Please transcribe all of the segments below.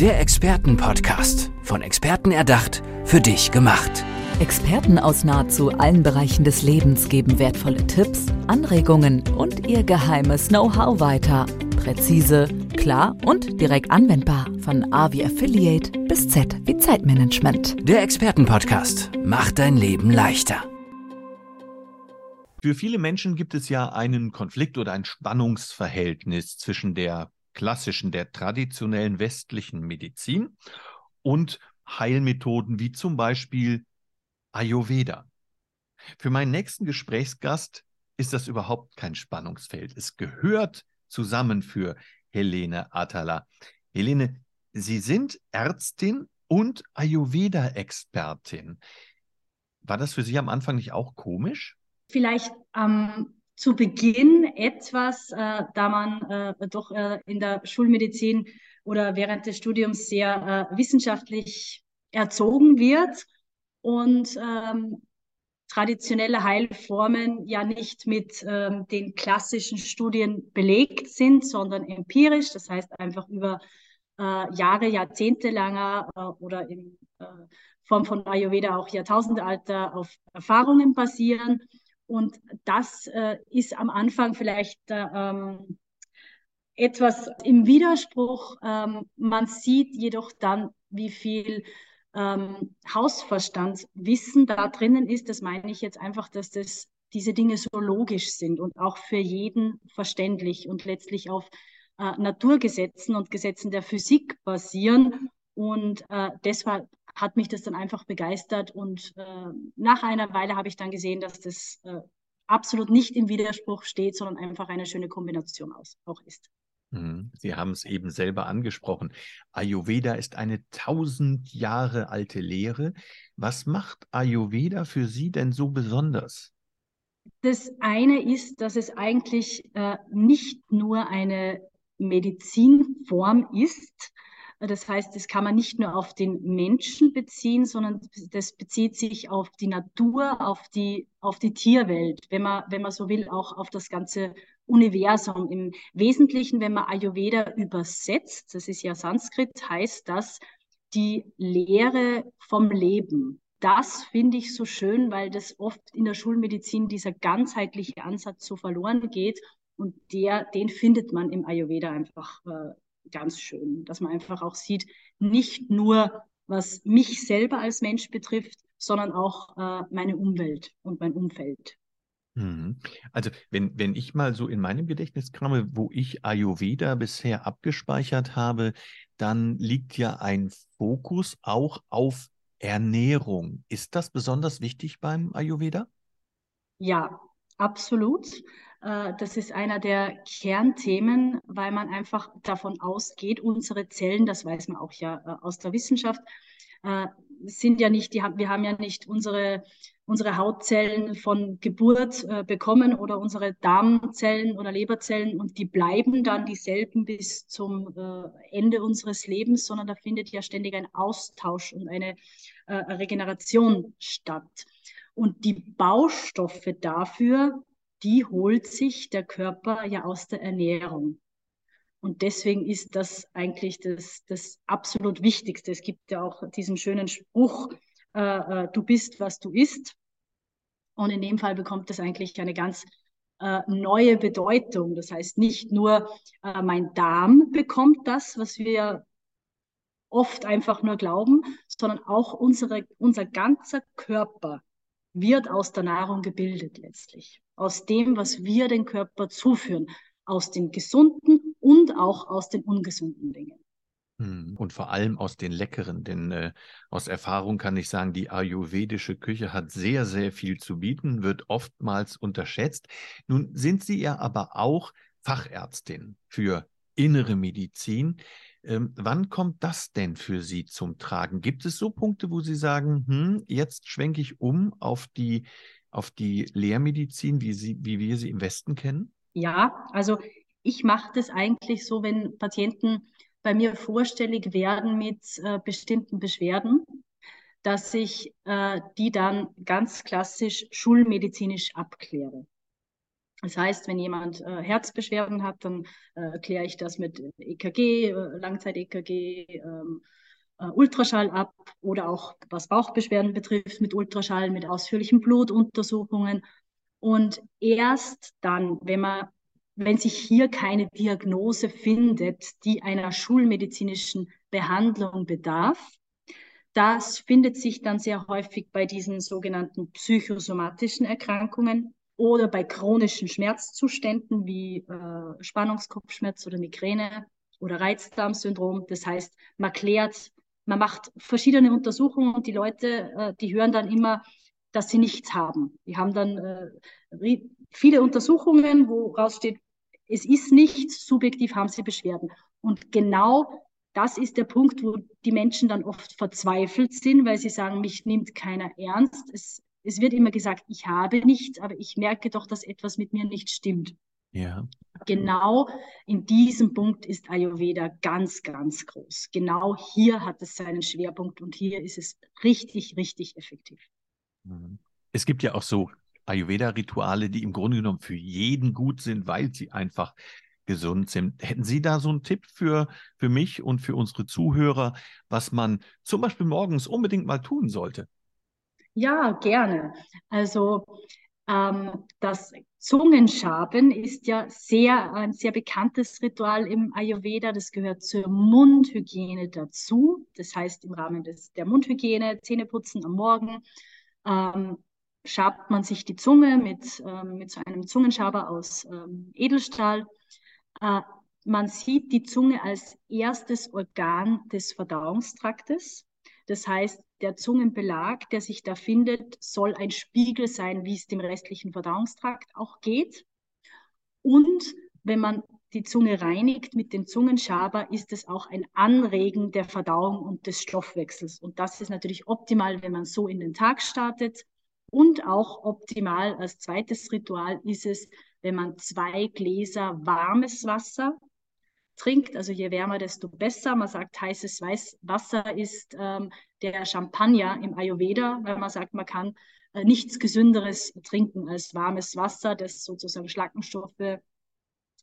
Der Expertenpodcast. Von Experten erdacht, für dich gemacht. Experten aus nahezu allen Bereichen des Lebens geben wertvolle Tipps, Anregungen und ihr geheimes Know-how weiter. Präzise, klar und direkt anwendbar. Von A wie Affiliate bis Z wie Zeitmanagement. Der Expertenpodcast macht dein Leben leichter. Für viele Menschen gibt es ja einen Konflikt oder ein Spannungsverhältnis zwischen der klassischen, der traditionellen westlichen Medizin und Heilmethoden wie zum Beispiel Ayurveda. Für meinen nächsten Gesprächsgast ist das überhaupt kein Spannungsfeld. Es gehört zusammen für Helene Atala. Helene, Sie sind Ärztin und Ayurveda-Expertin. War das für Sie am Anfang nicht auch komisch? Vielleicht ähm, zu Beginn etwas, äh, da man äh, doch äh, in der Schulmedizin oder während des Studiums sehr äh, wissenschaftlich erzogen wird und ähm, traditionelle Heilformen ja nicht mit ähm, den klassischen Studien belegt sind, sondern empirisch, das heißt einfach über äh, Jahre, Jahrzehnte langer äh, oder in Form von Ayurveda auch Jahrtausendealter auf Erfahrungen basieren. Und das äh, ist am Anfang vielleicht äh, ähm, etwas im Widerspruch. Ähm, man sieht jedoch dann, wie viel ähm, Hausverstandswissen da drinnen ist. Das meine ich jetzt einfach, dass das, diese Dinge so logisch sind und auch für jeden verständlich und letztlich auf äh, Naturgesetzen und Gesetzen der Physik basieren. Und äh, deshalb hat mich das dann einfach begeistert. Und äh, nach einer Weile habe ich dann gesehen, dass das äh, absolut nicht im Widerspruch steht, sondern einfach eine schöne Kombination aus, auch ist. Mhm. Sie haben es eben selber angesprochen. Ayurveda ist eine tausend Jahre alte Lehre. Was macht Ayurveda für Sie denn so besonders? Das eine ist, dass es eigentlich äh, nicht nur eine Medizinform ist, das heißt, das kann man nicht nur auf den Menschen beziehen, sondern das bezieht sich auf die Natur, auf die, auf die Tierwelt, wenn man, wenn man so will, auch auf das ganze Universum. Im Wesentlichen, wenn man Ayurveda übersetzt, das ist ja Sanskrit, heißt das die Lehre vom Leben. Das finde ich so schön, weil das oft in der Schulmedizin dieser ganzheitliche Ansatz so verloren geht. Und der, den findet man im Ayurveda einfach äh, ganz schön, dass man einfach auch sieht, nicht nur was mich selber als Mensch betrifft, sondern auch äh, meine Umwelt und mein Umfeld. Mhm. Also wenn, wenn ich mal so in meinem Gedächtnis kramme, wo ich Ayurveda bisher abgespeichert habe, dann liegt ja ein Fokus auch auf Ernährung. Ist das besonders wichtig beim Ayurveda? Ja, absolut. Äh, das ist einer der Kernthemen, weil man einfach davon ausgeht, unsere Zellen, das weiß man auch ja äh, aus der Wissenschaft, äh, sind ja nicht, die, wir haben ja nicht unsere, unsere Hautzellen von Geburt bekommen oder unsere Darmzellen oder Leberzellen und die bleiben dann dieselben bis zum Ende unseres Lebens, sondern da findet ja ständig ein Austausch und eine Regeneration statt. Und die Baustoffe dafür die holt sich der Körper ja aus der Ernährung. Und deswegen ist das eigentlich das, das absolut Wichtigste. Es gibt ja auch diesen schönen Spruch, äh, äh, du bist, was du isst. Und in dem Fall bekommt das eigentlich eine ganz äh, neue Bedeutung. Das heißt, nicht nur äh, mein Darm bekommt das, was wir oft einfach nur glauben, sondern auch unsere, unser ganzer Körper wird aus der Nahrung gebildet letztlich. Aus dem, was wir den Körper zuführen. Aus den gesunden und auch aus den ungesunden Dingen. Hm, und vor allem aus den leckeren, denn äh, aus Erfahrung kann ich sagen, die ayurvedische Küche hat sehr, sehr viel zu bieten, wird oftmals unterschätzt. Nun sind Sie ja aber auch Fachärztin für innere Medizin. Ähm, wann kommt das denn für Sie zum Tragen? Gibt es so Punkte, wo Sie sagen, hm, jetzt schwenke ich um auf die, auf die Lehrmedizin, wie, sie, wie wir sie im Westen kennen? Ja, also ich mache das eigentlich so, wenn Patienten bei mir vorstellig werden mit äh, bestimmten Beschwerden, dass ich äh, die dann ganz klassisch schulmedizinisch abkläre. Das heißt, wenn jemand äh, Herzbeschwerden hat, dann äh, kläre ich das mit EKG, äh, Langzeit-EKG, ähm, äh, Ultraschall ab oder auch was Bauchbeschwerden betrifft mit Ultraschall, mit ausführlichen Blutuntersuchungen. Und erst dann, wenn man, wenn sich hier keine Diagnose findet, die einer schulmedizinischen Behandlung bedarf, das findet sich dann sehr häufig bei diesen sogenannten psychosomatischen Erkrankungen oder bei chronischen Schmerzzuständen wie äh, Spannungskopfschmerz oder Migräne oder Reizdarmsyndrom. Das heißt, man klärt, man macht verschiedene Untersuchungen und die Leute, äh, die hören dann immer, dass sie nichts haben. Die haben dann äh, viele Untersuchungen, wo raussteht, es ist nichts, subjektiv haben sie Beschwerden. Und genau das ist der Punkt, wo die Menschen dann oft verzweifelt sind, weil sie sagen, mich nimmt keiner ernst. Es es wird immer gesagt, ich habe nichts, aber ich merke doch, dass etwas mit mir nicht stimmt. Ja. Genau in diesem Punkt ist Ayurveda ganz, ganz groß. Genau hier hat es seinen Schwerpunkt und hier ist es richtig, richtig effektiv. Mhm. Es gibt ja auch so Ayurveda-Rituale, die im Grunde genommen für jeden gut sind, weil sie einfach gesund sind. Hätten Sie da so einen Tipp für, für mich und für unsere Zuhörer, was man zum Beispiel morgens unbedingt mal tun sollte? Ja, gerne. Also ähm, das Zungenschaben ist ja sehr, ein sehr bekanntes Ritual im Ayurveda. Das gehört zur Mundhygiene dazu. Das heißt, im Rahmen des, der Mundhygiene, Zähneputzen am Morgen, ähm, schabt man sich die Zunge mit, ähm, mit so einem Zungenschaber aus ähm, Edelstahl. Äh, man sieht die Zunge als erstes Organ des Verdauungstraktes. Das heißt, der Zungenbelag, der sich da findet, soll ein Spiegel sein, wie es dem restlichen Verdauungstrakt auch geht. Und wenn man die Zunge reinigt mit dem Zungenschaber, ist es auch ein Anregen der Verdauung und des Stoffwechsels. Und das ist natürlich optimal, wenn man so in den Tag startet. Und auch optimal als zweites Ritual ist es, wenn man zwei Gläser warmes Wasser trinkt. Also je wärmer, desto besser. Man sagt, heißes Wasser ist ähm, der Champagner im Ayurveda, weil man sagt, man kann äh, nichts Gesünderes trinken als warmes Wasser, das sozusagen Schlackenstoffe äh,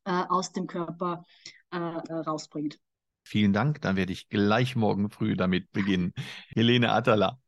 aus dem Körper äh, rausbringt. Vielen Dank. Dann werde ich gleich morgen früh damit beginnen. Helene Atala,